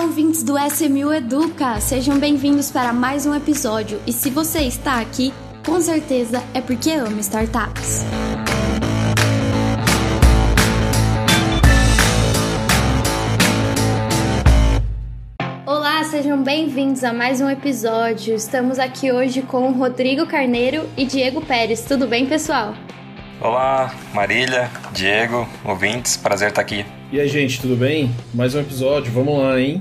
Olá, ouvintes do SMU Educa! Sejam bem-vindos para mais um episódio. E se você está aqui, com certeza é porque ama startups. Olá, sejam bem-vindos a mais um episódio. Estamos aqui hoje com Rodrigo Carneiro e Diego Pérez. Tudo bem, pessoal? Olá, Marília, Diego, ouvintes, prazer estar aqui. E aí, gente, tudo bem? Mais um episódio, vamos lá, hein?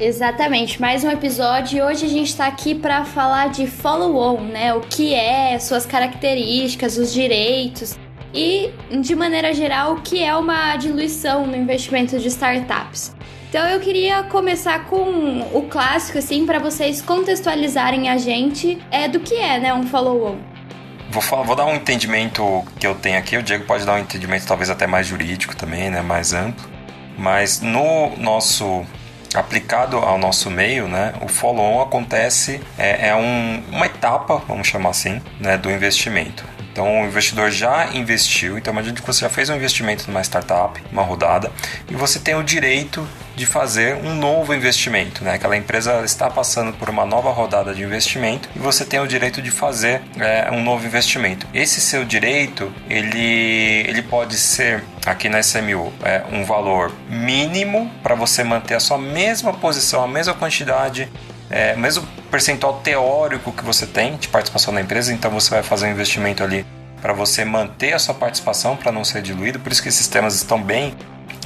Exatamente, mais um episódio e hoje a gente está aqui para falar de follow-on, né? O que é, suas características, os direitos e, de maneira geral, o que é uma diluição no investimento de startups. Então eu queria começar com o clássico, assim, para vocês contextualizarem a gente é, do que é, né, um follow-on. Vou, falar, vou dar um entendimento que eu tenho aqui. O Diego pode dar um entendimento talvez até mais jurídico também, né? Mais amplo. Mas no nosso aplicado ao nosso meio, né, o follow-on acontece é, é um, uma etapa, vamos chamar assim, né, do investimento. Então o investidor já investiu, então imagine que você já fez um investimento numa startup, uma rodada, e você tem o direito de fazer um novo investimento, né? Aquela empresa está passando por uma nova rodada de investimento e você tem o direito de fazer é, um novo investimento. Esse seu direito, ele, ele pode ser aqui na SMU é, um valor mínimo para você manter a sua mesma posição, a mesma quantidade é, mesmo percentual teórico que você tem de participação na empresa, então você vai fazer um investimento ali para você manter a sua participação, para não ser diluído. Por isso que esses temas estão bem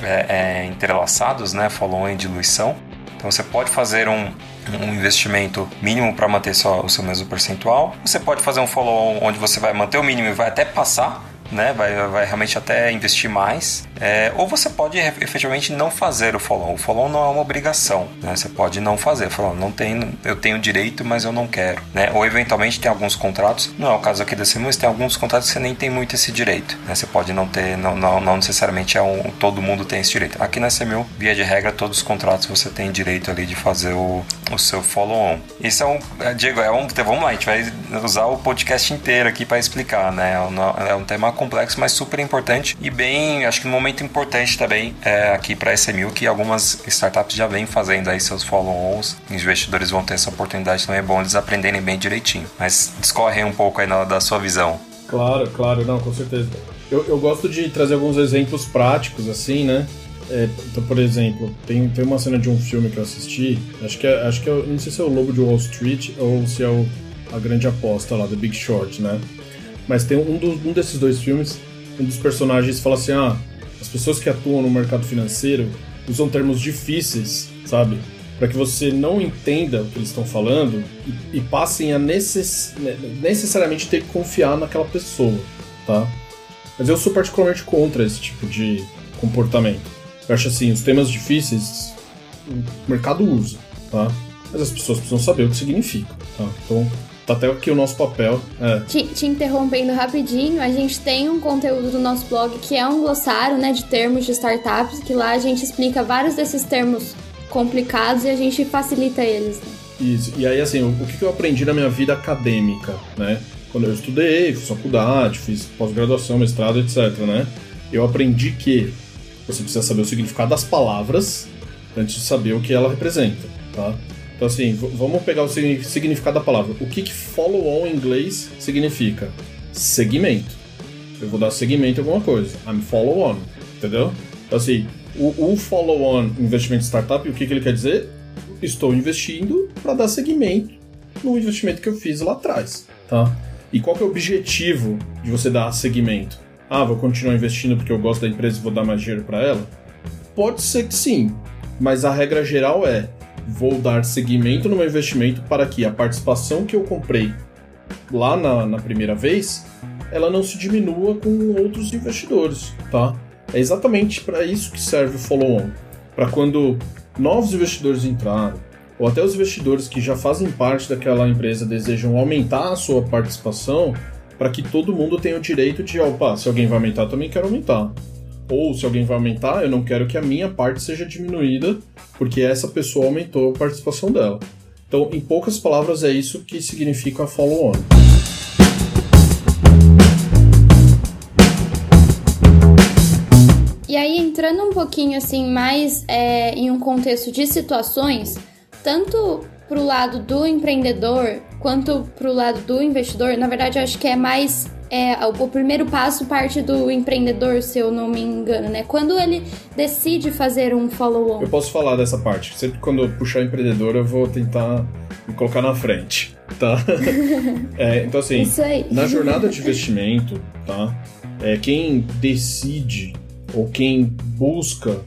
é, é, entrelaçados, né? Follow-on e diluição. Então você pode fazer um, um investimento mínimo para manter só o seu mesmo percentual. Você pode fazer um follow-on onde você vai manter o mínimo e vai até passar né? Vai, vai realmente até investir mais. É, ou você pode efetivamente não fazer o follow. O follow não é uma obrigação, né? Você pode não fazer. Falar, não tenho, eu tenho direito, mas eu não quero, né? Ou eventualmente tem alguns contratos, não é o caso aqui da mas tem alguns contratos que você nem tem muito esse direito, né? Você pode não ter, não, não, não necessariamente é um, todo mundo tem esse direito. Aqui na CMU, via de regra, todos os contratos você tem direito ali de fazer o, o seu follow-on. Isso é um, é, Diego, é um, vamos lá, a gente vai usar o podcast inteiro aqui para explicar, né? É um é tema complexo, mas super importante e bem, acho que um momento importante também é, aqui para a SMU, que algumas startups já vêm fazendo aí seus follow-ons, investidores vão ter essa oportunidade também, é bom eles aprenderem bem direitinho. Mas discorre um pouco aí na, da sua visão. Claro, claro, não, com certeza. Eu, eu gosto de trazer alguns exemplos práticos, assim, né? É, então, por exemplo, tem, tem uma cena de um filme que eu assisti, acho que é, acho que é, não sei se é o Lobo de Wall Street ou se é o, a grande aposta lá, The Big Short, né? Mas tem um, do, um desses dois filmes, um dos personagens fala assim: ah, as pessoas que atuam no mercado financeiro usam termos difíceis, sabe? Para que você não entenda o que eles estão falando e, e passem a necess, necessariamente ter que confiar naquela pessoa, tá? Mas eu sou particularmente contra esse tipo de comportamento. Eu acho assim, os temas difíceis o mercado usa, tá? Mas as pessoas precisam saber o que significa, tá? Então, Tá até aqui o nosso papel. É. Te, te, interrompendo rapidinho, a gente tem um conteúdo do nosso blog que é um glossário né, de termos de startups, que lá a gente explica vários desses termos complicados e a gente facilita eles. Né? Isso. E aí, assim, o, que eu aprendi na minha vida acadêmica, né? Quando eu estudei, fiz faculdade, fiz pós-graduação, mestrado, etc, né? Eu aprendi que você precisa saber o significado das palavras antes de saber o que ela representa, tá? Então, assim, vamos pegar o significado da palavra. O que, que follow-on em inglês significa? Segmento. Eu vou dar seguimento a alguma coisa. I'm follow-on. Entendeu? Então, assim, o, o follow-on investimento startup, o que, que ele quer dizer? Estou investindo para dar seguimento no investimento que eu fiz lá atrás. Tá? E qual que é o objetivo de você dar seguimento? Ah, vou continuar investindo porque eu gosto da empresa e vou dar mais dinheiro para ela? Pode ser que sim, mas a regra geral é vou dar seguimento no meu investimento para que a participação que eu comprei lá na, na primeira vez ela não se diminua com outros investidores, tá? É exatamente para isso que serve o follow-on. Para quando novos investidores entrarem, ou até os investidores que já fazem parte daquela empresa desejam aumentar a sua participação, para que todo mundo tenha o direito de, opa, se alguém vai aumentar, também quero aumentar ou se alguém vai aumentar, eu não quero que a minha parte seja diminuída, porque essa pessoa aumentou a participação dela. Então, em poucas palavras, é isso que significa follow-on. E aí, entrando um pouquinho assim, mais é, em um contexto de situações, tanto pro lado do empreendedor quanto pro lado do investidor, na verdade, eu acho que é mais é, o primeiro passo parte do empreendedor, se eu não me engano, né? Quando ele decide fazer um follow-on. Eu posso falar dessa parte. Sempre quando eu puxar empreendedor, eu vou tentar me colocar na frente, tá? é, então, assim, na jornada de investimento, tá? É, quem decide ou quem busca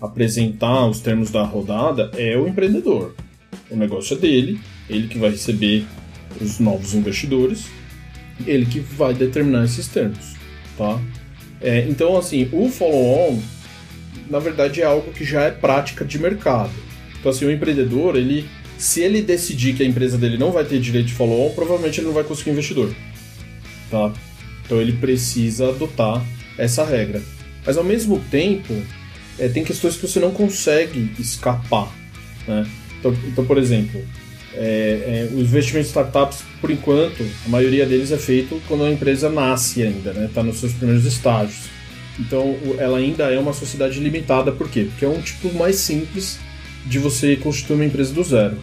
apresentar os termos da rodada é o empreendedor. O negócio é dele, ele que vai receber os novos investidores ele que vai determinar esses termos, tá? É, então, assim, o follow-on, na verdade, é algo que já é prática de mercado. Então, assim, o empreendedor, ele, se ele decidir que a empresa dele não vai ter direito de follow-on, provavelmente ele não vai conseguir investidor, tá? Então, ele precisa adotar essa regra. Mas, ao mesmo tempo, é, tem questões que você não consegue escapar, né? Então, então por exemplo, é, é, os investimentos em startups, por enquanto, a maioria deles é feito quando a empresa nasce ainda, está né? Tá nos seus primeiros estágios. Então, ela ainda é uma sociedade limitada, por quê? Porque é um tipo mais simples de você constituir uma empresa do zero.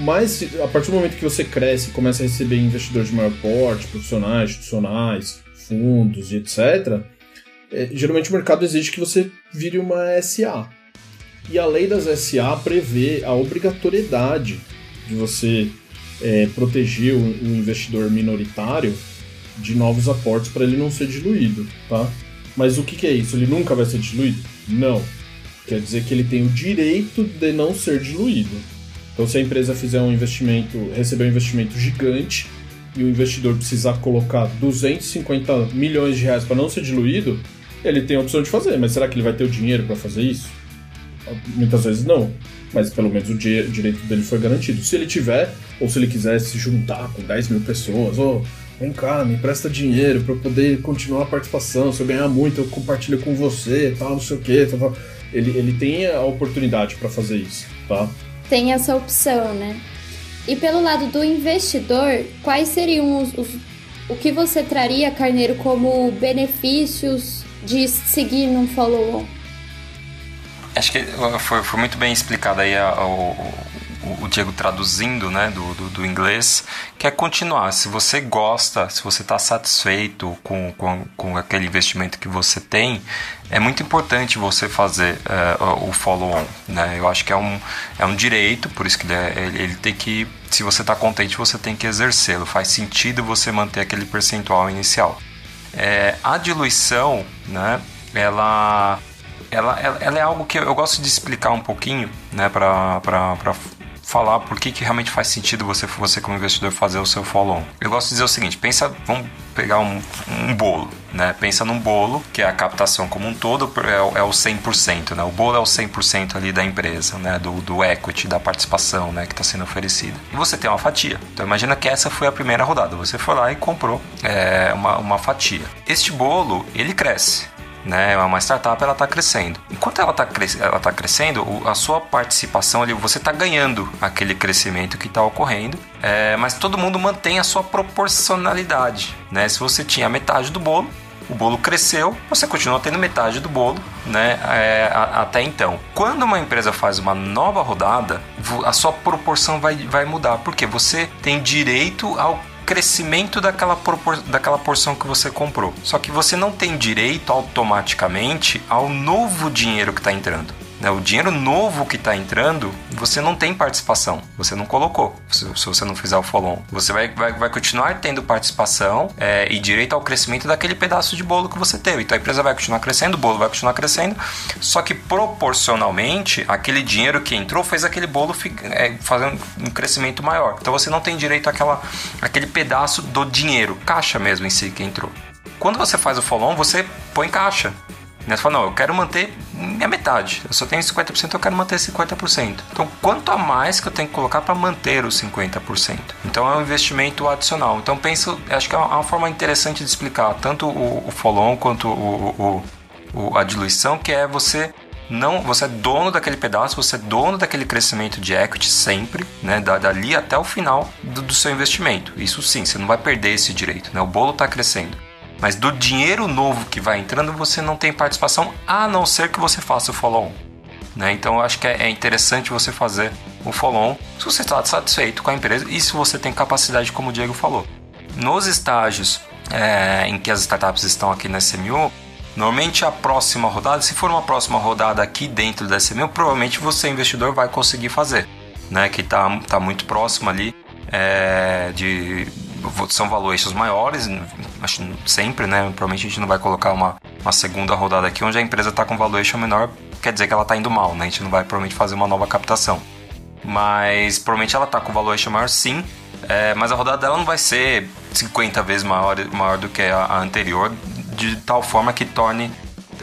Mas, a partir do momento que você cresce e começa a receber investidores de maior porte, profissionais, institucionais, fundos e etc., é, geralmente o mercado exige que você vire uma SA. E a lei das SA prevê a obrigatoriedade de você é, proteger o, o, investidor minoritário de novos aportes para ele não ser diluído, tá? Mas o que, que é isso? Ele nunca vai ser diluído? Não. Quer dizer que ele tem o direito de não ser diluído. Então, se a empresa fizer um investimento, receber um investimento gigante e o investidor precisar colocar 250 milhões de reais para não ser diluído, ele tem a opção de fazer. Mas será que ele vai ter o dinheiro para fazer isso? Muitas vezes não mas pelo menos o direito dele foi garantido. Se ele tiver, ou se ele quiser se juntar com 10 mil pessoas, ou oh, vem cá, me empresta dinheiro para eu poder continuar a participação, se eu ganhar muito eu compartilho com você, tal, não sei o que, tal, tal. Ele, ele tem a oportunidade para fazer isso, tá? Tem essa opção, né? E pelo lado do investidor, quais seriam os, os o que você traria, Carneiro, como benefícios de seguir num follow-on? Acho que foi, foi muito bem explicado aí o, o, Diego traduzindo né, do, do, do, inglês, que é continuar. Se você gosta, se você está satisfeito com, com, com, aquele investimento que você tem, é muito importante você fazer uh, o follow-on. Né? Eu acho que é um, é um direito, por isso que ele, é, ele, ele tem que, se você está contente, você tem que exercê-lo. Faz sentido você manter aquele percentual inicial. É, a diluição, né, ela ela, ela, ela, é algo que eu gosto de explicar um pouquinho, né, para falar por que, que realmente faz sentido você, você como investidor fazer o seu follow-on. Eu gosto de dizer o seguinte, pensa, vamos pegar um, um bolo, né? Pensa num bolo, que é a captação como um todo, é, é o 100%, né? O bolo é o 100% ali da empresa, né? Do, do equity, da participação, né? Que está sendo oferecida. E você tem uma fatia. Então imagina que essa foi a primeira rodada. Você foi lá e comprou é, uma, uma fatia. Este bolo, ele cresce né? É uma startup ela está crescendo. Enquanto ela está ela tá crescendo, a sua participação ali, você está ganhando aquele crescimento que está ocorrendo, é, mas todo mundo mantém a sua proporcionalidade, né? Se você tinha metade do bolo, o bolo cresceu, você continua tendo metade do bolo, né? É, a, até então. Quando uma empresa faz uma nova rodada, a sua proporção vai, vai mudar, porque você tem direito ao crescimento daquela, propor daquela porção que você comprou. Só que você não tem direito automaticamente ao novo dinheiro que está entrando. Né? O dinheiro novo que está entrando, você não tem participação, você não colocou, se, se você não fizer o follow-on. Você vai, vai, vai continuar tendo participação é, e direito ao crescimento daquele pedaço de bolo que você teve. Então a empresa vai continuar crescendo, o bolo vai continuar crescendo, só que proporcionalmente, aquele dinheiro que entrou fez aquele bolo é, fazer um crescimento maior. Então você não tem direito àquela, àquele pedaço do dinheiro, caixa mesmo em si que entrou. Quando você faz o follow-on, você põe caixa. Né? Você fala, não, eu quero manter minha metade. Eu só tenho 50%, eu quero manter 50%. Então, quanto a mais que eu tenho que colocar para manter os 50%? Então, é um investimento adicional. Então, penso, acho que é uma forma interessante de explicar tanto o, o follow-on quanto o, o, a diluição, que é você não, você é dono daquele pedaço, você é dono daquele crescimento de equity sempre, né, dali até o final do, do seu investimento. Isso sim, você não vai perder esse direito, né? O bolo está crescendo. Mas do dinheiro novo que vai entrando, você não tem participação, a não ser que você faça o follow-on. Né? Então eu acho que é, é interessante você fazer o follow-on se você está satisfeito com a empresa e se você tem capacidade, como o Diego falou. Nos estágios é, em que as startups estão aqui na SMU, normalmente a próxima rodada, se for uma próxima rodada aqui dentro da SMU, provavelmente você, investidor, vai conseguir fazer. Né? Que está tá muito próximo ali é, de são valuations maiores, sempre, né? Provavelmente a gente não vai colocar uma, uma segunda rodada aqui onde a empresa está com valuation menor, quer dizer que ela está indo mal, né? A gente não vai provavelmente fazer uma nova captação. Mas provavelmente ela está com valuation maior sim, é, mas a rodada dela não vai ser 50 vezes maior, maior do que a, a anterior, de tal forma que torne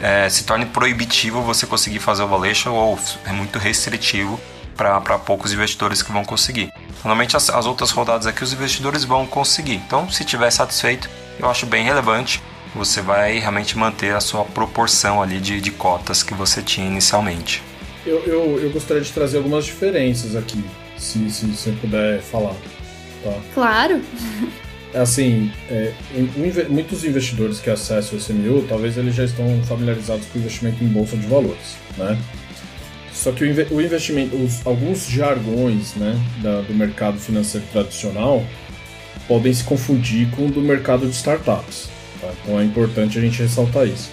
é, se torne proibitivo você conseguir fazer o valuation ou é muito restritivo para poucos investidores que vão conseguir. Normalmente as, as outras rodadas aqui os investidores vão conseguir. Então, se tiver satisfeito, eu acho bem relevante. Você vai realmente manter a sua proporção ali de, de cotas que você tinha inicialmente. Eu, eu, eu gostaria de trazer algumas diferenças aqui, se, se você puder falar. Tá? Claro. É assim, é, muitos investidores que acessam o SMU, talvez eles já estão familiarizados com o investimento em bolsa de valores, né? Só que o, investimento, os, alguns jargões né, da, do mercado financeiro tradicional podem se confundir com o do mercado de startups. Tá? Então é importante a gente ressaltar isso.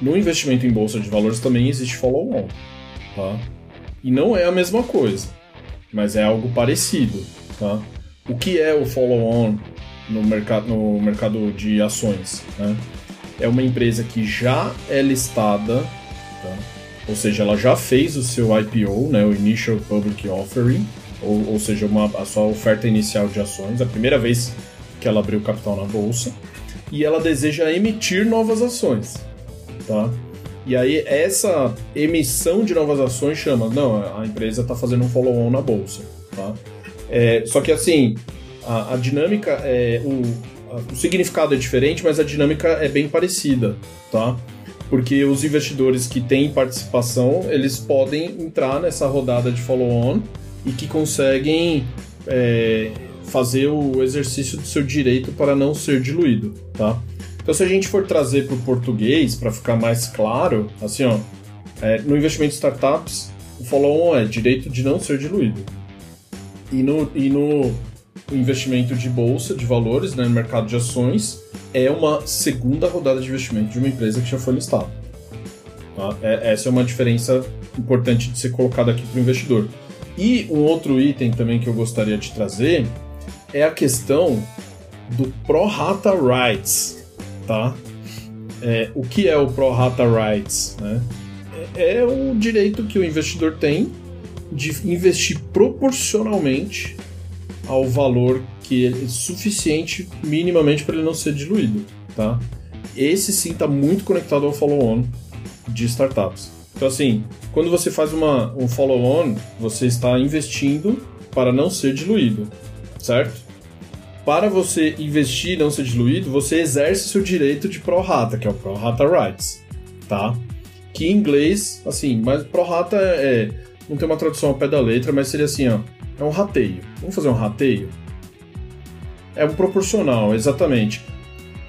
No investimento em bolsa de valores também existe follow-on. Tá? E não é a mesma coisa, mas é algo parecido. Tá? O que é o follow-on no mercado, no mercado de ações? Né? É uma empresa que já é listada. Tá? Ou seja, ela já fez o seu IPO, né, o Initial Public Offering, ou, ou seja, uma, a sua oferta inicial de ações, a primeira vez que ela abriu capital na bolsa, e ela deseja emitir novas ações, tá? E aí essa emissão de novas ações chama, não, a empresa está fazendo um follow-on na bolsa, tá? É, só que assim, a, a dinâmica é o, a, o significado é diferente, mas a dinâmica é bem parecida, tá? Porque os investidores que têm participação eles podem entrar nessa rodada de follow-on e que conseguem é, fazer o exercício do seu direito para não ser diluído, tá? Então, se a gente for trazer para o português, para ficar mais claro, assim, ó, é, no investimento em startups, o follow-on é direito de não ser diluído. E no, e no investimento de bolsa, de valores, né, no mercado de ações, é uma segunda rodada de investimento de uma empresa que já foi listada. Tá? É, essa é uma diferença importante de ser colocada aqui para o investidor. E um outro item também que eu gostaria de trazer é a questão do Pro Rata Rights. Tá? É, o que é o Pro Rata Rights? Né? É, é o direito que o investidor tem de investir proporcionalmente ao valor que é suficiente minimamente para ele não ser diluído, tá? Esse sim está muito conectado ao follow-on de startups. Então assim, quando você faz uma, um follow-on, você está investindo para não ser diluído, certo? Para você investir e não ser diluído, você exerce seu direito de pro rata, que é o pro rata rights, tá? Que em inglês, assim, mas pro rata é, é não tem uma tradução ao pé da letra, mas seria assim, ó, é um rateio. Vamos fazer um rateio? É um proporcional, exatamente.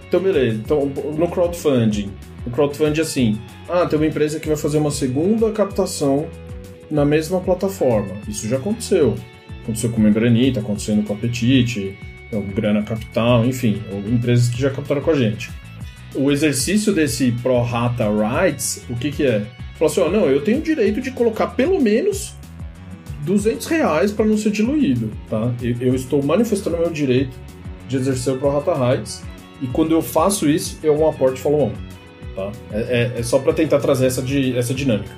Então, beleza. Então, no crowdfunding, no crowdfunding assim, ah, tem uma empresa que vai fazer uma segunda captação na mesma plataforma. Isso já aconteceu. Aconteceu com o Membrani, tá acontecendo com a Apetite, o Grana Capital, enfim, empresas que já captaram com a gente. O exercício desse Pro Rata Rights, o que que é? Falou assim, ó, não, eu tenho o direito de colocar pelo menos 200 reais para não ser diluído, tá? Eu, eu, estou manifestando meu direito de exercer o Pro Rata Rights e quando eu faço isso, eu um aporte follow-on, tá? É, é, é só para tentar trazer essa, de, essa dinâmica.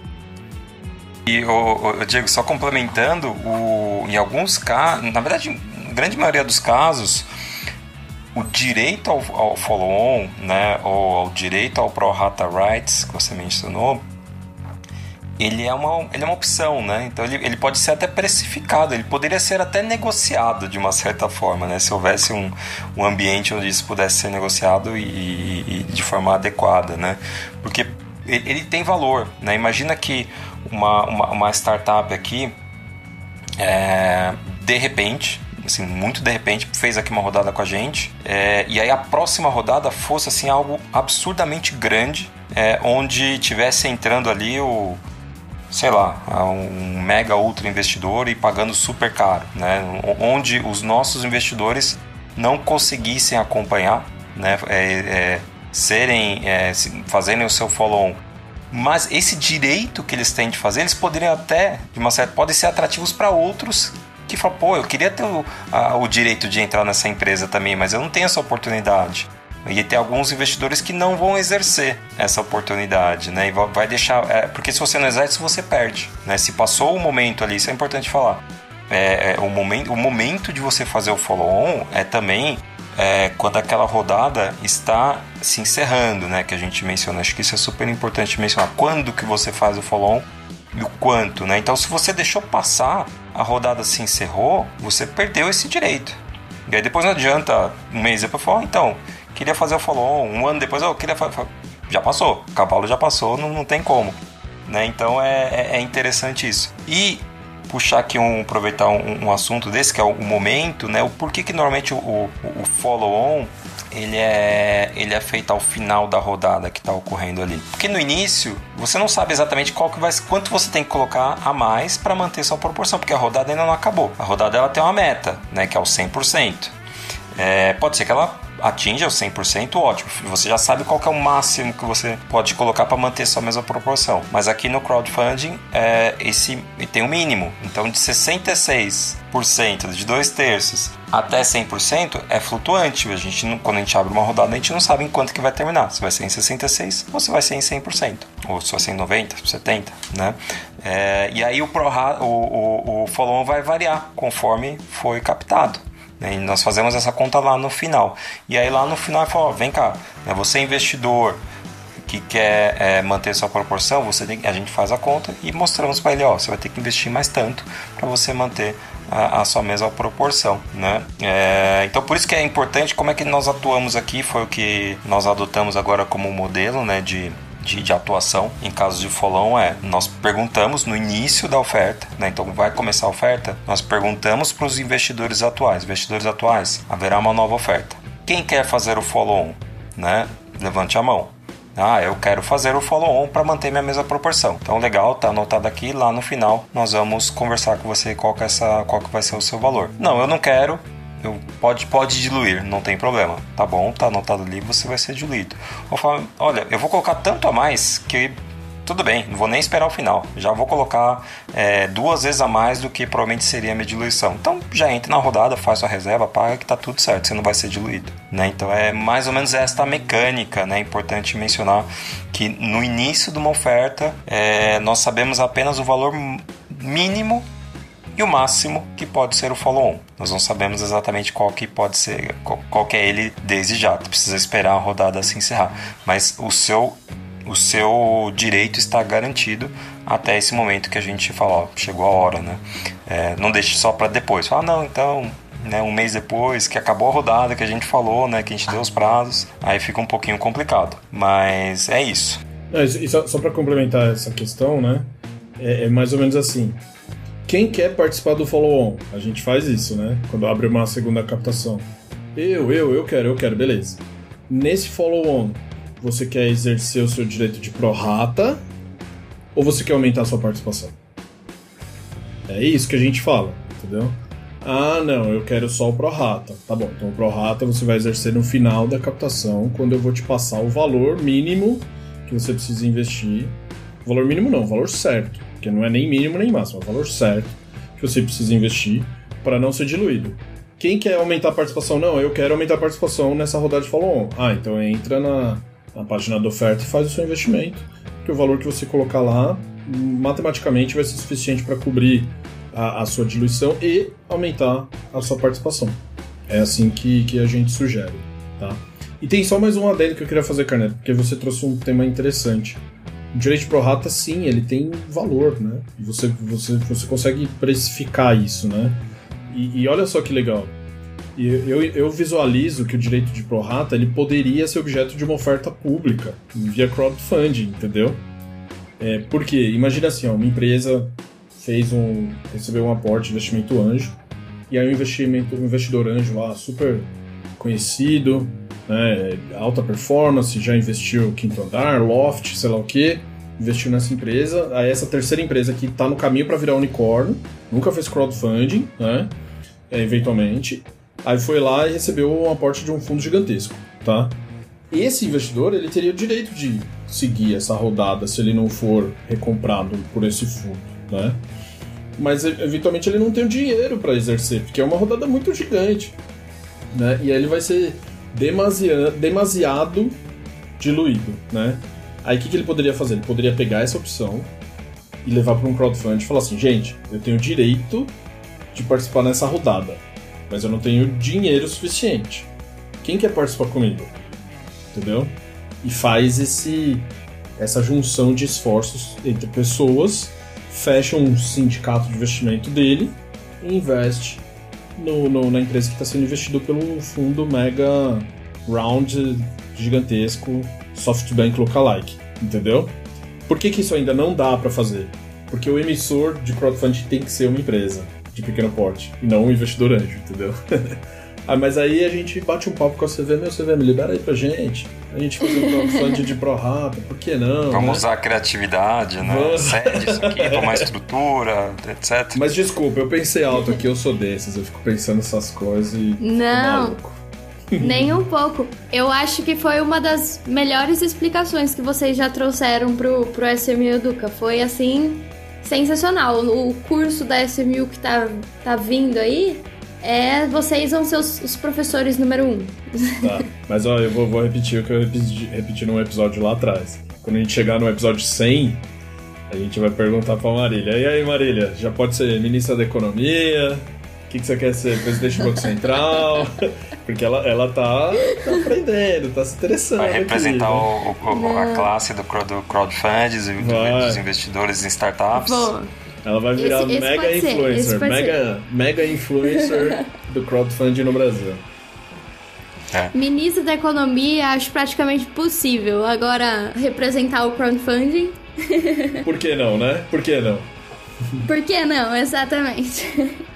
E, o, o, Diego, só complementando, o, em alguns casos, na verdade, na grande maioria dos casos, o direito ao, ao follow-on, né, ou ao direito ao Pro Rata Rights, que você mencionou, ele é uma, ele é uma opção, né? Então ele, ele pode ser até precificado, ele poderia ser até negociado de uma certa forma, né? Se houvesse um, um ambiente onde isso pudesse ser negociado e, e de forma adequada, né? Porque ele, ele, tem valor, né? Imagina que uma, uma, uma startup aqui, é, de repente, assim, muito de repente, fez aqui uma rodada com a gente. É, e aí a próxima rodada fosse assim algo absurdamente grande, é, onde tivesse entrando ali o sei lá, um mega ultra investidor e pagando super caro, né? Onde os nossos investidores não conseguissem acompanhar, né? É, é, serem, é, fazerem o seu follow-on. Mas esse direito que eles têm de fazer, eles poderiam até, de uma certa, podem ser atrativos para outros que falam, pô, eu queria ter o, a, o direito de entrar nessa empresa também, mas eu não tenho essa oportunidade. E tem alguns investidores que não vão exercer essa oportunidade, né? E vai deixar. É, porque se você não exerce, você perde. Né? Se passou o momento ali, isso é importante falar. É, é, o, momento, o momento de você fazer o follow-on é também é, quando aquela rodada está se encerrando, né? Que a gente menciona. Acho que isso é super importante mencionar. Quando que você faz o follow-on e o quanto, né? Então, se você deixou passar, a rodada se encerrou, você perdeu esse direito. E aí depois não adianta um mês depois falar, então, queria fazer o follow-on, um ano depois eu queria fazer. Já passou, cavalo já passou, não, não tem como. Né? Então é, é, é interessante isso. E puxar aqui um, aproveitar um, um, assunto desse, que é o momento, né? O porquê que normalmente o, o, o follow-on ele é, ele é feito ao final da rodada que está ocorrendo ali. Porque no início, você não sabe exatamente qual que vai, quanto você tem que colocar a mais para manter sua proporção, porque a rodada ainda não acabou. A rodada ela tem uma meta, né, que é o 100%. É, pode ser que ela atinja o 100%, ótimo. Você já sabe qual é o máximo que você pode colocar para manter sua mesma proporção. Mas aqui no crowdfunding, é, esse tem um mínimo. Então, de 66%, de dois terços até 100% é flutuante. A gente, quando a gente abre uma rodada, a gente não sabe em quanto que vai terminar. Se vai ser em 66 ou se vai ser em 100%. Ou se vai ser em 90, 70, né? É, e aí o, pro, o, o, o follow-on vai variar conforme foi captado. Né? E nós fazemos essa conta lá no final. E aí lá no final fala, vem cá, né? você é investidor que quer é, manter sua proporção, você tem, a gente faz a conta e mostramos para ele, ó, você vai ter que investir mais tanto para você manter a, a, sua mesma proporção, né? É, então por isso que é importante como é que nós atuamos aqui, foi o que nós adotamos agora como modelo, né, de de, de, atuação em casos de follow é nós perguntamos no início da oferta, né? então vai começar a oferta, nós perguntamos para os investidores atuais, investidores atuais, haverá uma nova oferta. Quem quer fazer o follow-on? Né? Levante a mão. Ah, eu quero fazer o follow-on para manter minha mesma proporção. Então, legal, tá anotado aqui. Lá no final, nós vamos conversar com você qual que, é essa, qual que vai ser o seu valor. Não, eu não quero eu, pode, pode diluir, não tem problema. Tá bom, tá anotado ali, você vai ser diluído. Ou fala, olha, eu vou colocar tanto a mais que tudo bem, não vou nem esperar o final. Já vou colocar é, duas vezes a mais do que provavelmente seria a minha diluição. Então já entra na rodada, faz sua reserva, paga que tá tudo certo, você não vai ser diluído. Né? Então é mais ou menos esta mecânica, né? É importante mencionar que no início de uma oferta é, nós sabemos apenas o valor mínimo e o máximo que pode ser o follow-on. Nós não sabemos exatamente qual que pode ser, qual, qual que é ele desde já. Tu precisa esperar a rodada se encerrar, mas o seu o seu direito está garantido até esse momento que a gente fala, ó, chegou a hora, né? É, não deixe só para depois. Fala, não, então, né, um mês depois que acabou a rodada que a gente falou, né, que a gente deu os prazos, aí fica um pouquinho complicado. Mas é isso. É, só, só para complementar essa questão, né? É, é mais ou menos assim quem quer participar do follow-on? A gente faz isso, né? Quando abre uma segunda captação. Eu, eu, eu quero, eu quero, beleza. Nesse follow-on, você quer exercer o seu direito de prorata ou você quer aumentar a sua participação? É isso que a gente fala, entendeu? Ah, não, eu quero só o prorata. Tá bom, então o prorata você vai exercer no final da captação, quando eu vou te passar o valor mínimo que você precisa investir. O valor mínimo não, o valor certo porque não é nem mínimo nem máximo, é o valor certo que você precisa investir para não ser diluído. Quem quer aumentar a participação? Não, eu quero aumentar a participação nessa rodada de follow-on. Ah, então entra na, na página da oferta e faz o seu investimento, que o valor que você colocar lá matematicamente vai ser suficiente para cobrir a, a, sua diluição e aumentar a sua participação. É assim que, que a gente sugere, tá? E tem só mais um adendo que eu queria fazer, Carneto, porque você trouxe um tema interessante. O direito pro rata, sim, ele tem valor, né? Você, você, você consegue precificar isso, né? E, e olha só que legal. Eu, eu, visualizo que o direito de prorata ele poderia ser objeto de uma oferta pública via crowdfunding, entendeu? É, porque imagina assim, ó, uma empresa fez um recebeu um aporte de investimento anjo e aí um investimento, um investidor anjo lá super conhecido, né, alta performance, já investiu quinto andar, loft, sei lá o que, investiu nessa empresa. Aí essa terceira empresa que está no caminho para virar unicórnio, nunca fez crowdfunding, né, é, eventualmente. Aí foi lá e recebeu um aporte de um fundo gigantesco, tá? Esse investidor ele teria o direito de seguir essa rodada se ele não for recomprado por esse fundo, né? Mas eventualmente ele não tem o dinheiro para exercer, porque é uma rodada muito gigante, né? E aí ele vai ser demasiado, demasiado diluído, né? Aí o que, que ele poderia fazer? Ele poderia pegar essa opção e levar para um crowdfunding e falar assim, gente, eu tenho direito de participar nessa rodada, mas eu não tenho dinheiro suficiente. Quem quer participar comigo? Entendeu? E faz esse essa junção de esforços entre pessoas, fecha um sindicato de investimento dele e investe no, no, na empresa que está sendo investido pelo fundo Mega Round gigantesco SoftBank Lookalike, entendeu? Por que, que isso ainda não dá para fazer? Porque o emissor de crowdfunding tem que ser uma empresa de pequeno porte e não um investidor anjo, entendeu? ah, mas aí a gente bate um papo com a CV, meu CV, me libera aí pra gente. A gente faz um crowdfunding de prorata, por que não? Vamos né? usar a criatividade, né? Vamos. Cede isso aqui, uma estrutura, etc. Mas desculpa, eu pensei alto aqui, eu sou desses, eu fico pensando essas coisas e. Não. Nem um pouco. Eu acho que foi uma das melhores explicações que vocês já trouxeram pro, pro SMU Educa. Foi assim, sensacional. O curso da SMU que tá, tá vindo aí é vocês vão ser os, os professores número um. Tá, mas ó, eu vou, vou repetir o que eu repeti, repeti num episódio lá atrás. Quando a gente chegar no episódio 100, a gente vai perguntar pra Marília. E aí, Marília, já pode ser ministra da Economia? O que, que você quer ser? Presidente do Banco Central? Porque ela, ela tá, tá aprendendo, tá se interessando. Vai representar aqui, o, o, a classe do, do crowdfunding, dos investidores em startups. Vou. Ela vai virar esse, esse mega influencer, mega, mega influencer do crowdfunding no Brasil. É. Ministro da Economia, acho praticamente possível. Agora, representar o crowdfunding. Por que não, né? Por que não? Por que não, exatamente.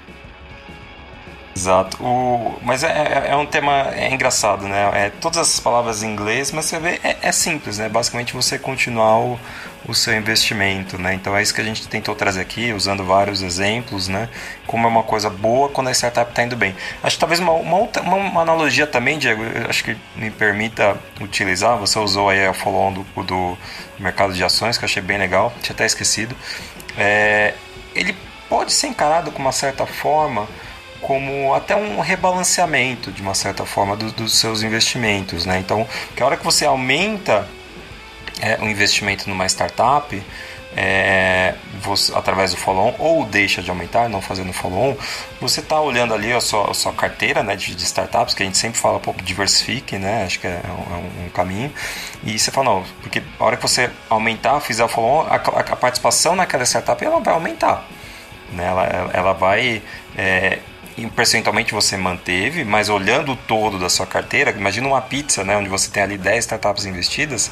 Exato. O, mas é, é, é, um tema é engraçado, né? É, todas essas palavras em inglês, mas você vê, é, é simples, né? Basicamente você continuar o, o seu investimento, né? Então é isso que a gente tentou trazer aqui, usando vários exemplos, né? Como é uma coisa boa quando a startup está indo bem. Acho que talvez uma, uma, uma, analogia também, Diego, acho que me permita utilizar, você usou aí a follow do, do mercado de ações, que eu achei bem legal, tinha até esquecido. É, ele pode ser encarado com uma certa forma como até um rebalanceamento de uma certa forma do, dos seus investimentos, né? Então, que a hora que você aumenta é, o investimento numa startup é, você, através do follow-on ou deixa de aumentar, não fazendo follow-on, você está olhando ali a sua, a sua carteira né, de, de, startups, que a gente sempre fala, pô, diversifique, né? Acho que é um, é um, caminho. E você fala, não, porque a hora que você aumentar, fizer o follow-on, a, a, participação naquela startup ela vai aumentar. Né? Ela, ela vai é, percentualmente você manteve, mas olhando o todo da sua carteira, imagina uma pizza, né, onde você tem ali 10 startups investidas,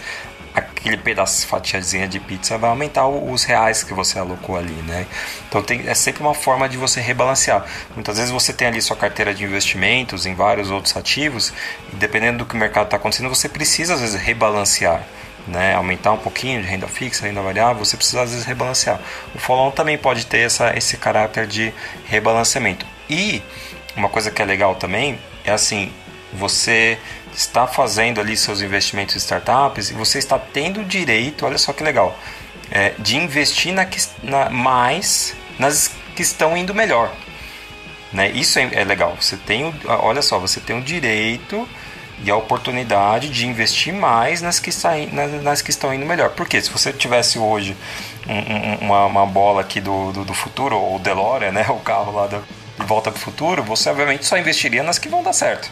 aquele pedaço fatiazinha de pizza vai aumentar os reais que você alocou ali, né? Então tem, é sempre uma forma de você rebalancear. Muitas vezes você tem ali sua carteira de investimentos em vários outros ativos, e dependendo do que o mercado está acontecendo, você precisa às vezes rebalancear. Né, aumentar um pouquinho de renda fixa, renda variável, você precisa às vezes rebalancear. O follow também pode ter essa, esse caráter de rebalanceamento. E uma coisa que é legal também é assim, você está fazendo ali seus investimentos em startups e você está tendo o direito, olha só que legal, é, de investir na, na, mais nas que estão indo melhor. Né? Isso é, é legal. Você tem, olha só, você tem o direito e a oportunidade de investir mais nas que, saem, nas, nas que estão indo melhor. Porque se você tivesse hoje um, um, uma, uma, bola aqui do, do, do, futuro, ou o DeLorean, né, o carro lá do, volta para o futuro, você obviamente só investiria nas que vão dar certo.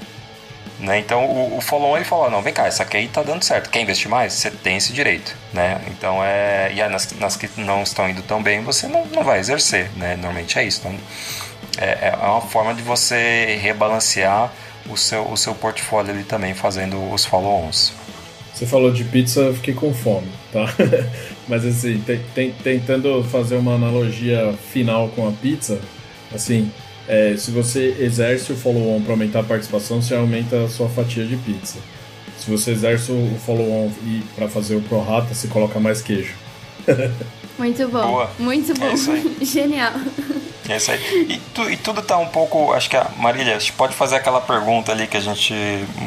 Né? Então o, o follow-on ele falou, não, vem cá, essa aqui aí tá dando certo. Quer investir mais? Você tem esse direito. Né? Então é. E nas, nas que não estão indo tão bem, você não, não vai exercer. Né? Normalmente é isso. Então, é, é uma forma de você rebalancear o seu, o seu portfólio ali também fazendo os follow-ons. Você falou de pizza, eu fiquei com fome, tá? Mas assim, te, te, tentando fazer uma analogia final com a pizza, assim, É, se você exerce o follow-on para aumentar a participação, você aumenta a sua fatia de pizza. Se você exerce o follow-on e para fazer o pro rata, você coloca mais queijo. Muito bom. Boa. Muito bom. É Genial. É isso aí. E, tu, e, tudo tá um pouco. Acho que a Marília, gente pode fazer aquela pergunta ali que a gente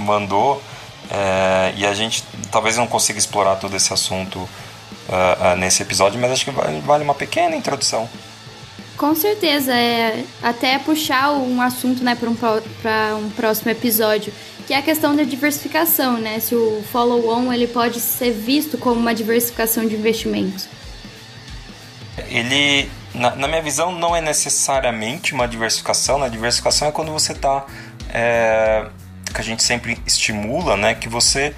mandou. É, e a gente talvez não consiga explorar todo esse assunto uh, uh, nesse episódio, mas acho que vale, vale uma pequena introdução. Com certeza, é até puxar um assunto né, para um, um próximo episódio, que é a questão da diversificação, né? Se o follow-on ele pode ser visto como uma diversificação de investimentos. Ele, na, na minha visão, não é necessariamente uma diversificação. Né? Diversificação é quando você está é, que a gente sempre estimula, né, que você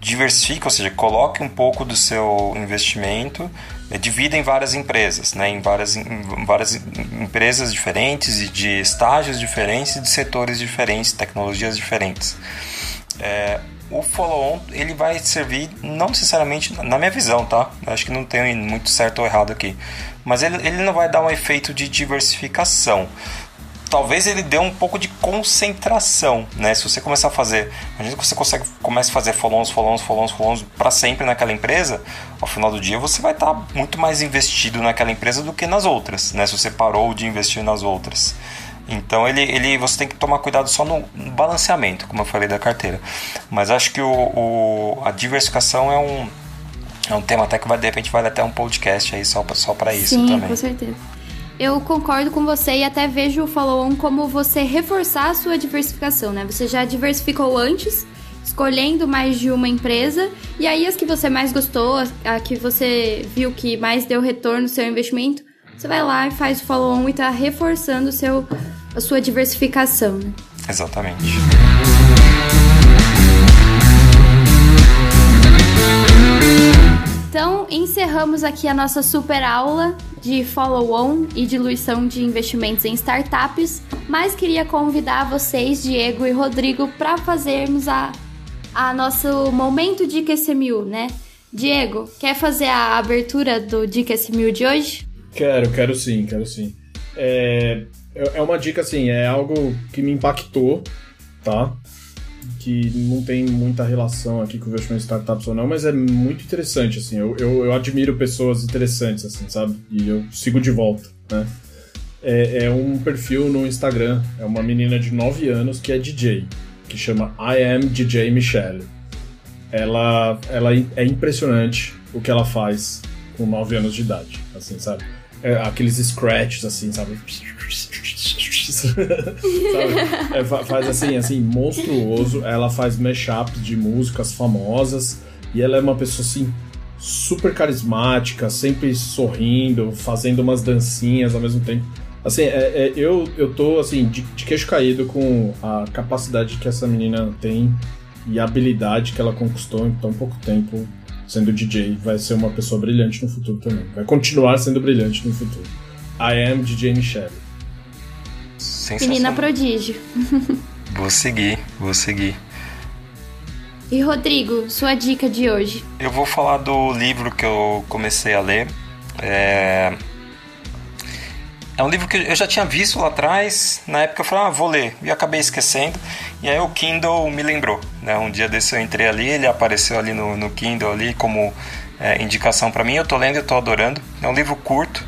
diversifique, ou seja, coloque um pouco do seu investimento, né, divida em várias empresas, né, em várias, em várias empresas diferentes e de estágios diferentes, de setores diferentes, tecnologias diferentes. É, o follow-on ele vai servir não necessariamente na minha visão, tá? Acho que não tem muito certo ou errado aqui, mas ele, ele não vai dar um efeito de diversificação talvez ele dê um pouco de concentração, né? Se você começar a fazer, imagina que você consegue começa a fazer follow-ons, follow-ons, follow-ons, follow-ons para sempre naquela empresa, ao final do dia você vai estar tá muito mais investido naquela empresa do que nas outras, né? Se você parou de investir nas outras. Então ele, ele você tem que tomar cuidado só no, balanceamento, como eu falei da carteira. Mas acho que o, o, a diversificação é um, é um tema até que vai, de repente vale até um podcast aí só, só para isso Sim, também. Com certeza eu concordo com você e até vejo o follow-on como você reforçar a sua diversificação, né? Você já diversificou antes, escolhendo mais de uma empresa, e aí as que você mais gostou, a que você viu que mais deu retorno no seu investimento, você vai lá e faz o follow-on e tá reforçando seu, a sua diversificação. Né? Exatamente. Então, encerramos aqui a nossa super aula de follow-on e diluição de investimentos em startups, mas queria convidar vocês, Diego e Rodrigo, para fazermos a, a nosso momento Dica SMU, né? Diego, quer fazer a abertura do Dica SMU de hoje? Quero, quero sim, quero sim. É, é uma dica assim, é algo que me impactou, tá? Que não tem muita relação aqui com o investimento startups ou não, mas é muito interessante, assim. Eu, eu, eu, admiro pessoas interessantes, assim, sabe? E eu sigo de volta, né? É, é, um perfil no Instagram, é uma menina de 9 anos que é DJ, que chama I Am DJ Michelle. Ela, ela é impressionante o que ela faz com 9 anos de idade, assim, sabe? É, aqueles scratches, assim, sabe? é, faz assim, assim, monstruoso. Ela faz mashups de músicas famosas. E ela é uma pessoa assim, super carismática, sempre sorrindo, fazendo umas dancinhas ao mesmo tempo. Assim, é, é, eu, eu tô assim, de, de queixo caído com a capacidade que essa menina tem e a habilidade que ela conquistou em tão pouco tempo sendo DJ. Vai ser uma pessoa brilhante no futuro também. Vai continuar sendo brilhante no futuro. I am DJ Michelle. Menina prodígio. vou seguir, vou seguir. E Rodrigo, sua dica de hoje? Eu vou falar do livro que eu comecei a ler. É, é um livro que eu já tinha visto lá atrás. Na época eu falei, ah, vou ler. E acabei esquecendo. E aí o Kindle me lembrou. Né? Um dia desse eu entrei ali, ele apareceu ali no, no Kindle ali como é, indicação para mim. Eu tô lendo e tô adorando. É um livro curto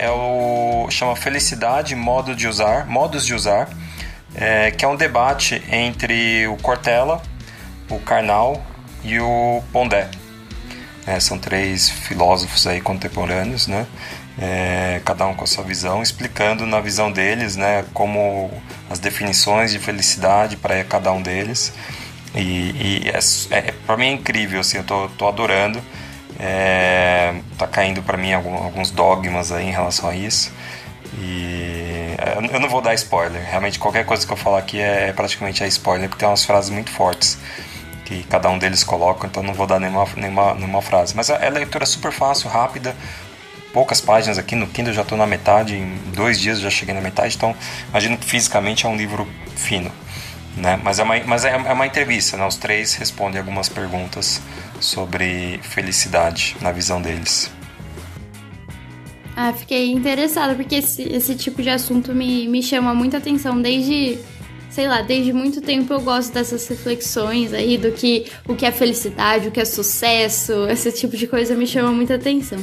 é o chama Felicidade, modo de usar, modos de usar, é, que é um debate entre o Cortella, o Karnal e o Pondé. É, são três filósofos aí contemporâneos, né? É, cada um com a sua visão, explicando na visão deles, né, como as definições de felicidade para cada um deles. E, e é, é para mim é incrível, assim, eu tô, tô adorando. É, tá caindo para mim alguns dogmas aí em relação a isso. E eu não vou dar spoiler. Realmente qualquer coisa que eu falar aqui é praticamente é spoiler, porque tem umas frases muito fortes que cada um deles coloca, então não vou dar nenhuma, nenhuma, nenhuma frase. Mas a, a leitura é super fácil, rápida, poucas páginas aqui. No Kindle já estou na metade, em dois dias já cheguei na metade, então imagino que fisicamente é um livro fino. Né? Mas, é uma, mas é, é uma entrevista, né? os três respondem algumas perguntas sobre felicidade na visão deles. Ah, fiquei interessada, porque esse, esse tipo de assunto me, me chama muita atenção. Desde, sei lá, desde muito tempo eu gosto dessas reflexões aí do que o que é felicidade, o que é sucesso, esse tipo de coisa me chama muita atenção.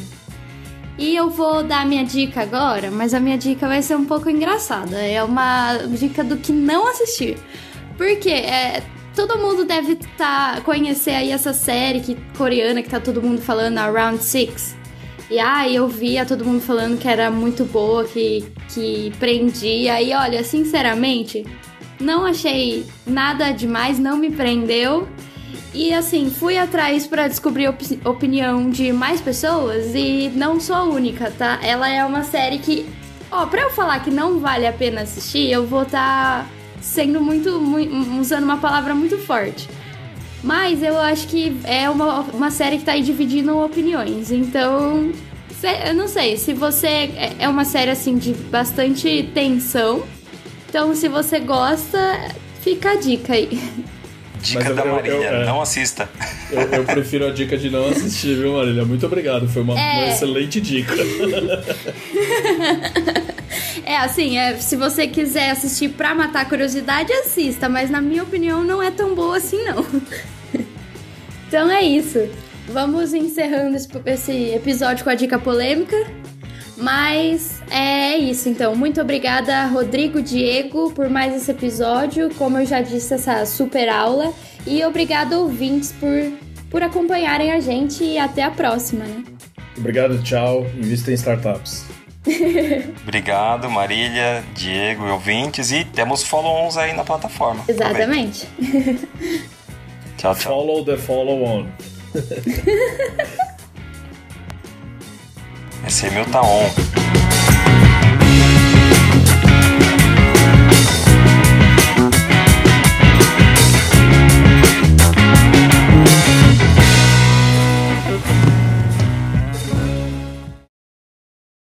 E eu vou dar a minha dica agora, mas a minha dica vai ser um pouco engraçada. É uma dica do que não assistir. Porque é, todo mundo deve tá, conhecer aí essa série que, coreana que tá todo mundo falando, a Round Six. E aí ah, eu via todo mundo falando que era muito boa, que, que prendia. E olha, sinceramente, não achei nada demais, não me prendeu. E assim, fui atrás para descobrir op opinião de mais pessoas e não sou a única, tá? Ela é uma série que, ó, pra eu falar que não vale a pena assistir, eu vou estar tá sendo muito, muito, usando uma palavra muito forte. Mas eu acho que é uma, uma série que tá aí dividindo opiniões. Então, eu não sei, se você. É, é uma série assim de bastante tensão. Então, se você gosta, fica a dica aí. Dica da Marília, eu, é, não assista. Eu, eu, prefiro a dica de não assistir, viu, Marília? Muito obrigado, foi uma, é... uma excelente dica. É, assim, é, se você quiser assistir pra matar a curiosidade, assista, mas na minha opinião não é tão boa assim, não. então é isso. Vamos encerrando esse episódio com a dica polêmica. Mas é isso, então. Muito obrigada, Rodrigo Diego, por mais esse episódio. Como eu já disse, essa super aula. E obrigado, ouvintes, por, por acompanharem a gente. E até a próxima, né? Obrigado, tchau. Invista em startups. Obrigado, Marília, Diego e ouvintes. E temos follow-ons aí na plataforma. Exatamente. tchau, tchau. Follow the follow-on. Esse é meu tá on.